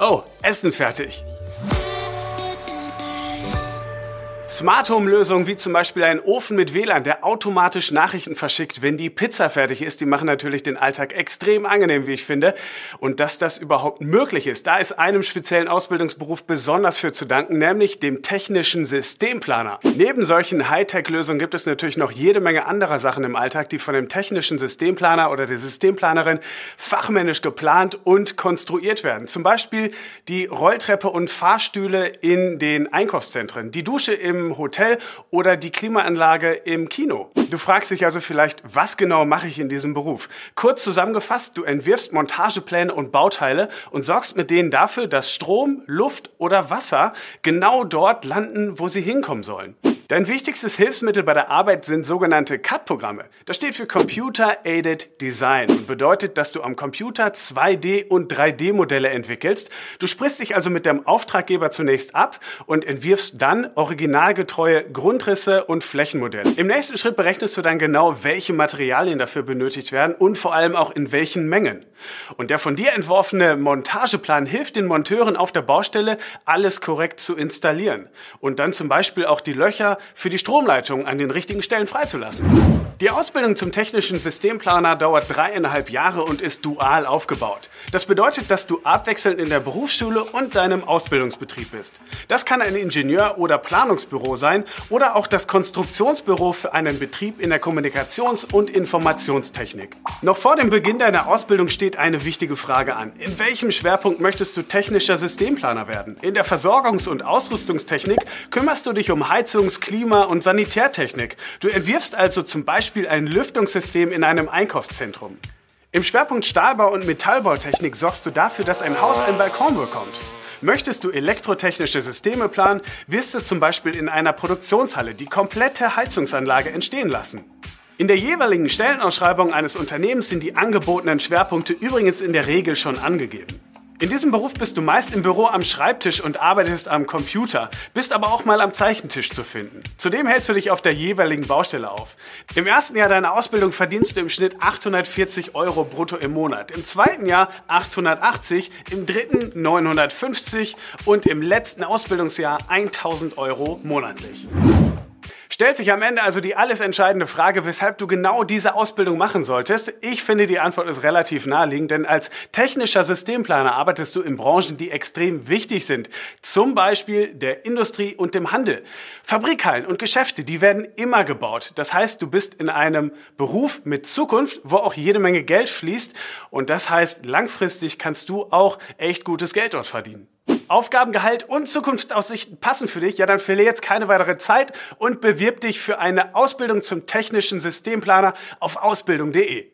Oh, Essen fertig. Smart Home Lösungen wie zum Beispiel ein Ofen mit WLAN, der automatisch Nachrichten verschickt, wenn die Pizza fertig ist, die machen natürlich den Alltag extrem angenehm, wie ich finde. Und dass das überhaupt möglich ist, da ist einem speziellen Ausbildungsberuf besonders für zu danken, nämlich dem technischen Systemplaner. Neben solchen Hightech-Lösungen gibt es natürlich noch jede Menge anderer Sachen im Alltag, die von dem technischen Systemplaner oder der Systemplanerin fachmännisch geplant und konstruiert werden. Zum Beispiel die Rolltreppe und Fahrstühle in den Einkaufszentren, die Dusche im Hotel oder die Klimaanlage im Kino. Du fragst dich also vielleicht, was genau mache ich in diesem Beruf? Kurz zusammengefasst, du entwirfst Montagepläne und Bauteile und sorgst mit denen dafür, dass Strom, Luft oder Wasser genau dort landen, wo sie hinkommen sollen. Dein wichtigstes Hilfsmittel bei der Arbeit sind sogenannte CAD-Programme. Das steht für Computer Aided Design und bedeutet, dass du am Computer 2D- und 3D-Modelle entwickelst. Du sprichst dich also mit deinem Auftraggeber zunächst ab und entwirfst dann originalgetreue Grundrisse und Flächenmodelle. Im nächsten Schritt berechnest du dann genau, welche Materialien dafür benötigt werden und vor allem auch in welchen Mengen. Und der von dir entworfene Montageplan hilft den Monteuren auf der Baustelle, alles korrekt zu installieren und dann zum Beispiel auch die Löcher für die Stromleitung an den richtigen Stellen freizulassen. Die Ausbildung zum technischen Systemplaner dauert dreieinhalb Jahre und ist dual aufgebaut. Das bedeutet, dass du abwechselnd in der Berufsschule und deinem Ausbildungsbetrieb bist. Das kann ein Ingenieur- oder Planungsbüro sein oder auch das Konstruktionsbüro für einen Betrieb in der Kommunikations- und Informationstechnik. Noch vor dem Beginn deiner Ausbildung steht eine wichtige Frage an. In welchem Schwerpunkt möchtest du technischer Systemplaner werden? In der Versorgungs- und Ausrüstungstechnik kümmerst du dich um Heizungs-, Klima- und Sanitärtechnik. Du entwirfst also zum Beispiel ein Lüftungssystem in einem Einkaufszentrum. Im Schwerpunkt Stahlbau und Metallbautechnik sorgst du dafür, dass ein Haus einen Balkon bekommt. Möchtest du elektrotechnische Systeme planen, wirst du zum Beispiel in einer Produktionshalle die komplette Heizungsanlage entstehen lassen. In der jeweiligen Stellenausschreibung eines Unternehmens sind die angebotenen Schwerpunkte übrigens in der Regel schon angegeben. In diesem Beruf bist du meist im Büro am Schreibtisch und arbeitest am Computer, bist aber auch mal am Zeichentisch zu finden. Zudem hältst du dich auf der jeweiligen Baustelle auf. Im ersten Jahr deiner Ausbildung verdienst du im Schnitt 840 Euro brutto im Monat, im zweiten Jahr 880, im dritten 950 und im letzten Ausbildungsjahr 1000 Euro monatlich. Stellt sich am Ende also die alles entscheidende Frage, weshalb du genau diese Ausbildung machen solltest? Ich finde, die Antwort ist relativ naheliegend, denn als technischer Systemplaner arbeitest du in Branchen, die extrem wichtig sind. Zum Beispiel der Industrie und dem Handel. Fabrikhallen und Geschäfte, die werden immer gebaut. Das heißt, du bist in einem Beruf mit Zukunft, wo auch jede Menge Geld fließt. Und das heißt, langfristig kannst du auch echt gutes Geld dort verdienen. Aufgabengehalt und Zukunftsaussichten passen für dich, ja dann verliere jetzt keine weitere Zeit und bewirb dich für eine Ausbildung zum technischen Systemplaner auf ausbildung.de.